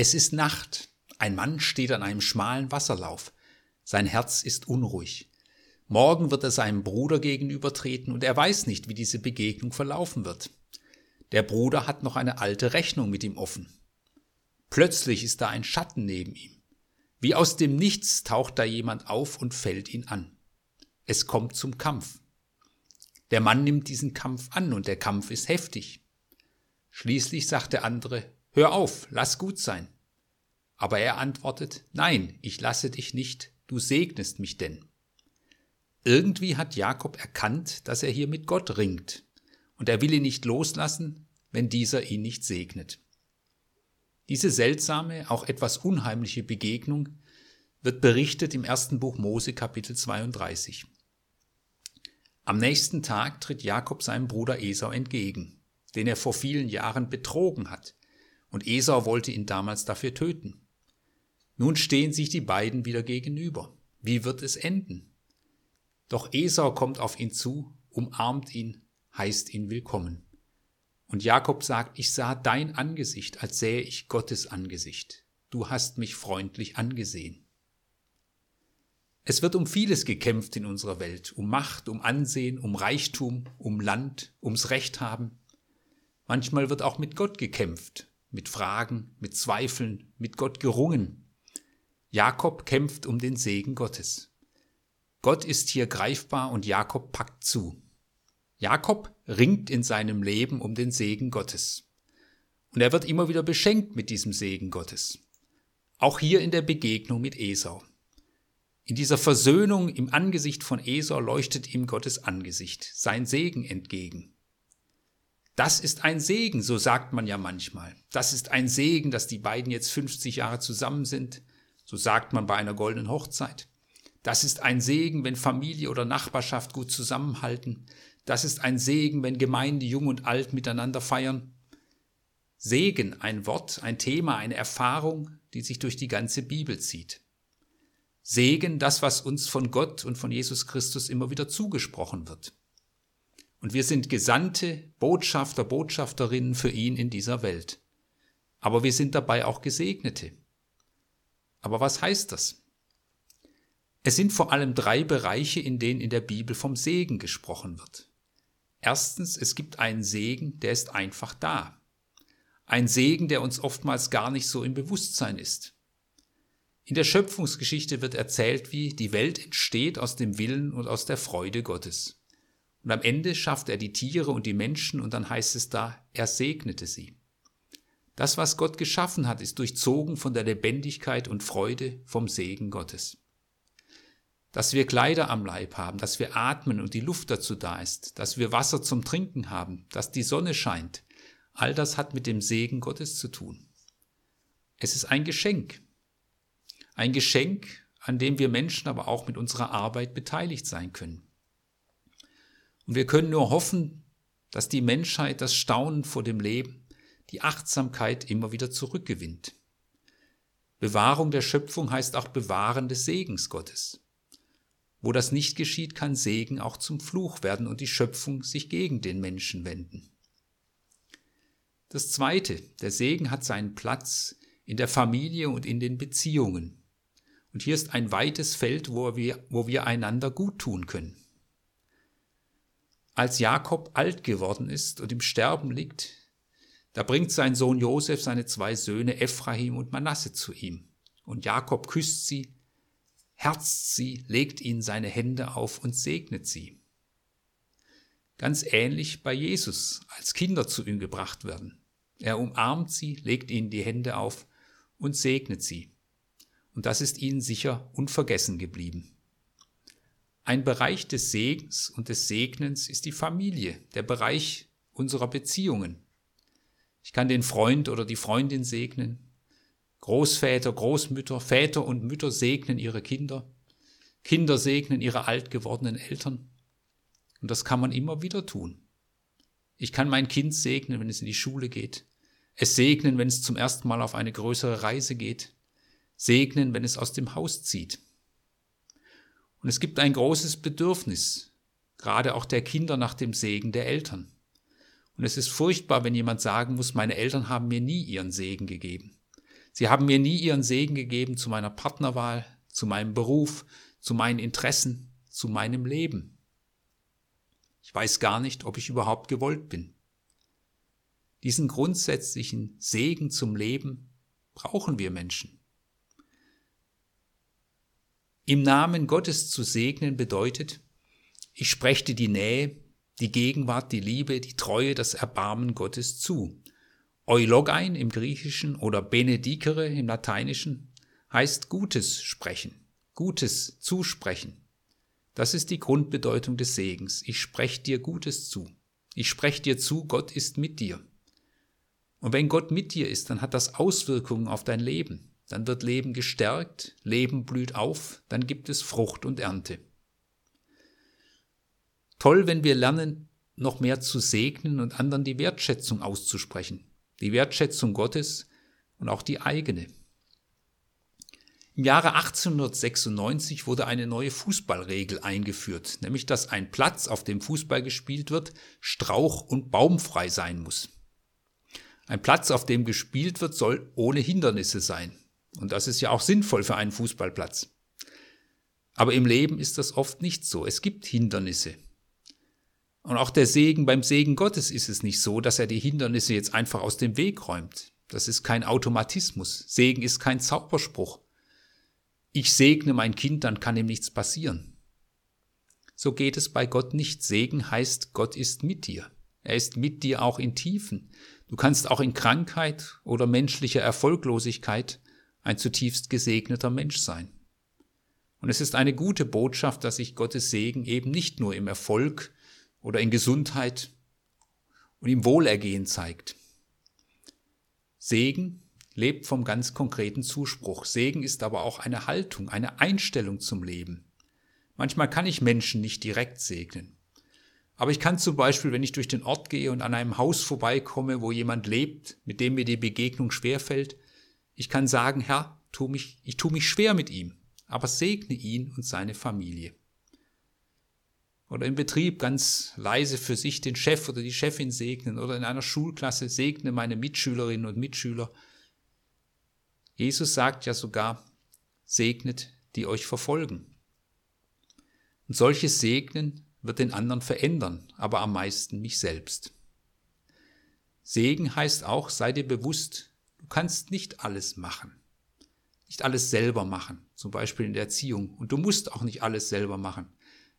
Es ist Nacht. Ein Mann steht an einem schmalen Wasserlauf. Sein Herz ist unruhig. Morgen wird er seinem Bruder gegenübertreten und er weiß nicht, wie diese Begegnung verlaufen wird. Der Bruder hat noch eine alte Rechnung mit ihm offen. Plötzlich ist da ein Schatten neben ihm. Wie aus dem Nichts taucht da jemand auf und fällt ihn an. Es kommt zum Kampf. Der Mann nimmt diesen Kampf an und der Kampf ist heftig. Schließlich sagt der andere, Hör auf, lass gut sein. Aber er antwortet, Nein, ich lasse dich nicht, du segnest mich denn. Irgendwie hat Jakob erkannt, dass er hier mit Gott ringt, und er will ihn nicht loslassen, wenn dieser ihn nicht segnet. Diese seltsame, auch etwas unheimliche Begegnung wird berichtet im ersten Buch Mose Kapitel 32. Am nächsten Tag tritt Jakob seinem Bruder Esau entgegen, den er vor vielen Jahren betrogen hat und Esau wollte ihn damals dafür töten. Nun stehen sich die beiden wieder gegenüber. Wie wird es enden? Doch Esau kommt auf ihn zu, umarmt ihn, heißt ihn willkommen. Und Jakob sagt, ich sah dein Angesicht, als sähe ich Gottes Angesicht. Du hast mich freundlich angesehen. Es wird um vieles gekämpft in unserer Welt, um Macht, um Ansehen, um Reichtum, um Land, ums Recht haben. Manchmal wird auch mit Gott gekämpft, mit Fragen, mit Zweifeln, mit Gott gerungen. Jakob kämpft um den Segen Gottes. Gott ist hier greifbar und Jakob packt zu. Jakob ringt in seinem Leben um den Segen Gottes. Und er wird immer wieder beschenkt mit diesem Segen Gottes. Auch hier in der Begegnung mit Esau. In dieser Versöhnung im Angesicht von Esau leuchtet ihm Gottes Angesicht, sein Segen entgegen. Das ist ein Segen, so sagt man ja manchmal. Das ist ein Segen, dass die beiden jetzt 50 Jahre zusammen sind. So sagt man bei einer goldenen Hochzeit. Das ist ein Segen, wenn Familie oder Nachbarschaft gut zusammenhalten. Das ist ein Segen, wenn Gemeinde jung und alt miteinander feiern. Segen, ein Wort, ein Thema, eine Erfahrung, die sich durch die ganze Bibel zieht. Segen, das, was uns von Gott und von Jesus Christus immer wieder zugesprochen wird. Und wir sind Gesandte, Botschafter, Botschafterinnen für ihn in dieser Welt. Aber wir sind dabei auch Gesegnete. Aber was heißt das? Es sind vor allem drei Bereiche, in denen in der Bibel vom Segen gesprochen wird. Erstens, es gibt einen Segen, der ist einfach da. Ein Segen, der uns oftmals gar nicht so im Bewusstsein ist. In der Schöpfungsgeschichte wird erzählt, wie die Welt entsteht aus dem Willen und aus der Freude Gottes. Und am Ende schafft er die Tiere und die Menschen und dann heißt es da, er segnete sie. Das, was Gott geschaffen hat, ist durchzogen von der Lebendigkeit und Freude vom Segen Gottes. Dass wir Kleider am Leib haben, dass wir atmen und die Luft dazu da ist, dass wir Wasser zum Trinken haben, dass die Sonne scheint, all das hat mit dem Segen Gottes zu tun. Es ist ein Geschenk. Ein Geschenk, an dem wir Menschen aber auch mit unserer Arbeit beteiligt sein können. Und wir können nur hoffen, dass die Menschheit das Staunen vor dem Leben, die Achtsamkeit immer wieder zurückgewinnt. Bewahrung der Schöpfung heißt auch Bewahren des Segens Gottes. Wo das nicht geschieht, kann Segen auch zum Fluch werden und die Schöpfung sich gegen den Menschen wenden. Das Zweite, der Segen hat seinen Platz in der Familie und in den Beziehungen. Und hier ist ein weites Feld, wo wir, wo wir einander gut tun können. Als Jakob alt geworden ist und im Sterben liegt, da bringt sein Sohn Josef seine zwei Söhne Ephraim und Manasse zu ihm. Und Jakob küsst sie, herzt sie, legt ihnen seine Hände auf und segnet sie. Ganz ähnlich bei Jesus, als Kinder zu ihm gebracht werden. Er umarmt sie, legt ihnen die Hände auf und segnet sie. Und das ist ihnen sicher unvergessen geblieben. Ein Bereich des Segens und des Segnens ist die Familie, der Bereich unserer Beziehungen. Ich kann den Freund oder die Freundin segnen. Großväter, Großmütter, Väter und Mütter segnen ihre Kinder. Kinder segnen ihre alt gewordenen Eltern. Und das kann man immer wieder tun. Ich kann mein Kind segnen, wenn es in die Schule geht. Es segnen, wenn es zum ersten Mal auf eine größere Reise geht. Segnen, wenn es aus dem Haus zieht. Und es gibt ein großes Bedürfnis, gerade auch der Kinder nach dem Segen der Eltern. Und es ist furchtbar, wenn jemand sagen muss, meine Eltern haben mir nie ihren Segen gegeben. Sie haben mir nie ihren Segen gegeben zu meiner Partnerwahl, zu meinem Beruf, zu meinen Interessen, zu meinem Leben. Ich weiß gar nicht, ob ich überhaupt gewollt bin. Diesen grundsätzlichen Segen zum Leben brauchen wir Menschen. Im Namen Gottes zu segnen bedeutet, ich spreche dir die Nähe, die Gegenwart, die Liebe, die Treue, das Erbarmen Gottes zu. Eulogein im Griechischen oder benedicere im Lateinischen heißt Gutes sprechen, Gutes zusprechen. Das ist die Grundbedeutung des Segens. Ich spreche dir Gutes zu. Ich spreche dir zu, Gott ist mit dir. Und wenn Gott mit dir ist, dann hat das Auswirkungen auf dein Leben. Dann wird Leben gestärkt, Leben blüht auf, dann gibt es Frucht und Ernte. Toll, wenn wir lernen, noch mehr zu segnen und anderen die Wertschätzung auszusprechen. Die Wertschätzung Gottes und auch die eigene. Im Jahre 1896 wurde eine neue Fußballregel eingeführt, nämlich dass ein Platz, auf dem Fußball gespielt wird, strauch- und baumfrei sein muss. Ein Platz, auf dem gespielt wird, soll ohne Hindernisse sein. Und das ist ja auch sinnvoll für einen Fußballplatz. Aber im Leben ist das oft nicht so. Es gibt Hindernisse. Und auch der Segen beim Segen Gottes ist es nicht so, dass er die Hindernisse jetzt einfach aus dem Weg räumt. Das ist kein Automatismus. Segen ist kein Zauberspruch. Ich segne mein Kind, dann kann ihm nichts passieren. So geht es bei Gott nicht. Segen heißt, Gott ist mit dir. Er ist mit dir auch in Tiefen. Du kannst auch in Krankheit oder menschlicher Erfolglosigkeit ein zutiefst gesegneter Mensch sein. Und es ist eine gute Botschaft, dass sich Gottes Segen eben nicht nur im Erfolg oder in Gesundheit und im Wohlergehen zeigt. Segen lebt vom ganz konkreten Zuspruch. Segen ist aber auch eine Haltung, eine Einstellung zum Leben. Manchmal kann ich Menschen nicht direkt segnen. Aber ich kann zum Beispiel, wenn ich durch den Ort gehe und an einem Haus vorbeikomme, wo jemand lebt, mit dem mir die Begegnung schwerfällt, ich kann sagen, Herr, tu mich, ich tue mich schwer mit ihm, aber segne ihn und seine Familie. Oder im Betrieb ganz leise für sich den Chef oder die Chefin segnen oder in einer Schulklasse segne meine Mitschülerinnen und Mitschüler. Jesus sagt ja sogar, segnet, die euch verfolgen. Und solches Segnen wird den anderen verändern, aber am meisten mich selbst. Segen heißt auch, sei dir bewusst, du kannst nicht alles machen. Nicht alles selber machen, zum Beispiel in der Erziehung. Und du musst auch nicht alles selber machen.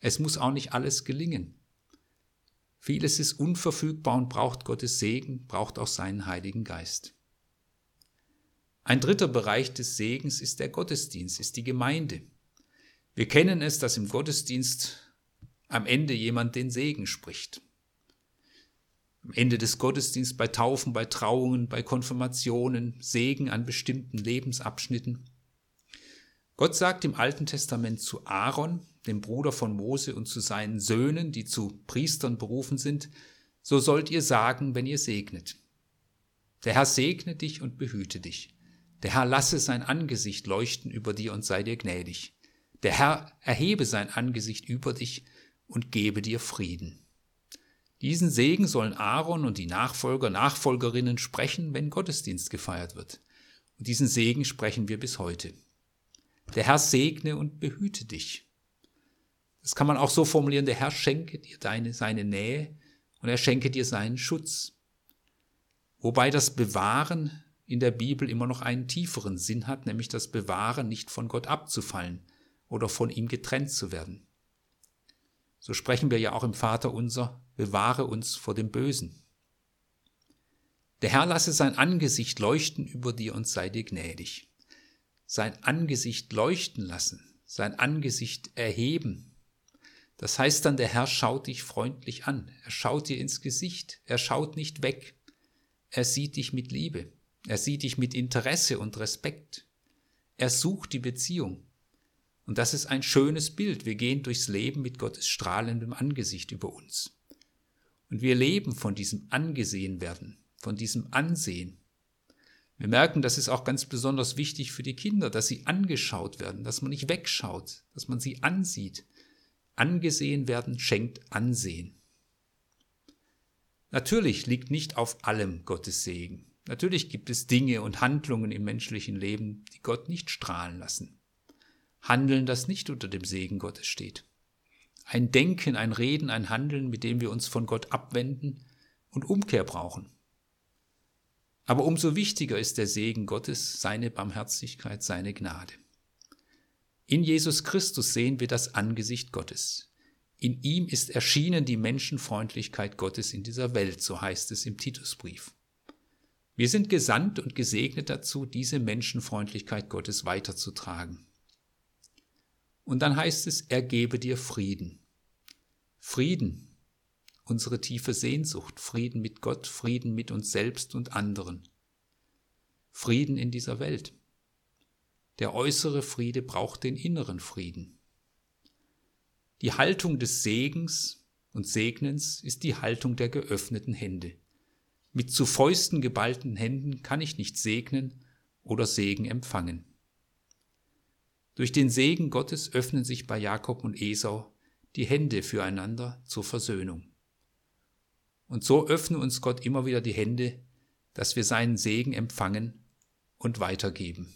Es muss auch nicht alles gelingen. Vieles ist unverfügbar und braucht Gottes Segen, braucht auch seinen Heiligen Geist. Ein dritter Bereich des Segens ist der Gottesdienst, ist die Gemeinde. Wir kennen es, dass im Gottesdienst am Ende jemand den Segen spricht. Am Ende des Gottesdienstes bei Taufen, bei Trauungen, bei Konfirmationen, Segen an bestimmten Lebensabschnitten. Gott sagt im Alten Testament zu Aaron, dem Bruder von Mose, und zu seinen Söhnen, die zu Priestern berufen sind, so sollt ihr sagen, wenn ihr segnet. Der Herr segne dich und behüte dich. Der Herr lasse sein Angesicht leuchten über dir und sei dir gnädig. Der Herr erhebe sein Angesicht über dich und gebe dir Frieden. Diesen Segen sollen Aaron und die Nachfolger, Nachfolgerinnen sprechen, wenn Gottesdienst gefeiert wird. Und diesen Segen sprechen wir bis heute. Der Herr segne und behüte dich. Das kann man auch so formulieren, der Herr schenke dir deine, seine Nähe und er schenke dir seinen Schutz. Wobei das Bewahren in der Bibel immer noch einen tieferen Sinn hat, nämlich das Bewahren nicht von Gott abzufallen oder von ihm getrennt zu werden. So sprechen wir ja auch im Vater unser, bewahre uns vor dem Bösen. Der Herr lasse sein Angesicht leuchten über dir und sei dir gnädig. Sein Angesicht leuchten lassen, sein Angesicht erheben. Das heißt dann, der Herr schaut dich freundlich an, er schaut dir ins Gesicht, er schaut nicht weg, er sieht dich mit Liebe, er sieht dich mit Interesse und Respekt, er sucht die Beziehung. Und das ist ein schönes Bild. Wir gehen durchs Leben mit Gottes strahlendem Angesicht über uns. Und wir leben von diesem Angesehenwerden, von diesem Ansehen. Wir merken, das ist auch ganz besonders wichtig für die Kinder, dass sie angeschaut werden, dass man nicht wegschaut, dass man sie ansieht. Angesehen werden schenkt Ansehen. Natürlich liegt nicht auf allem Gottes Segen. Natürlich gibt es Dinge und Handlungen im menschlichen Leben, die Gott nicht strahlen lassen. Handeln, das nicht unter dem Segen Gottes steht. Ein Denken, ein Reden, ein Handeln, mit dem wir uns von Gott abwenden und Umkehr brauchen. Aber umso wichtiger ist der Segen Gottes, seine Barmherzigkeit, seine Gnade. In Jesus Christus sehen wir das Angesicht Gottes. In ihm ist erschienen die Menschenfreundlichkeit Gottes in dieser Welt, so heißt es im Titusbrief. Wir sind gesandt und gesegnet dazu, diese Menschenfreundlichkeit Gottes weiterzutragen. Und dann heißt es, er gebe dir Frieden. Frieden, unsere tiefe Sehnsucht, Frieden mit Gott, Frieden mit uns selbst und anderen. Frieden in dieser Welt. Der äußere Friede braucht den inneren Frieden. Die Haltung des Segens und Segnens ist die Haltung der geöffneten Hände. Mit zu Fäusten geballten Händen kann ich nicht segnen oder Segen empfangen. Durch den Segen Gottes öffnen sich bei Jakob und Esau die Hände füreinander zur Versöhnung. Und so öffne uns Gott immer wieder die Hände, dass wir seinen Segen empfangen und weitergeben.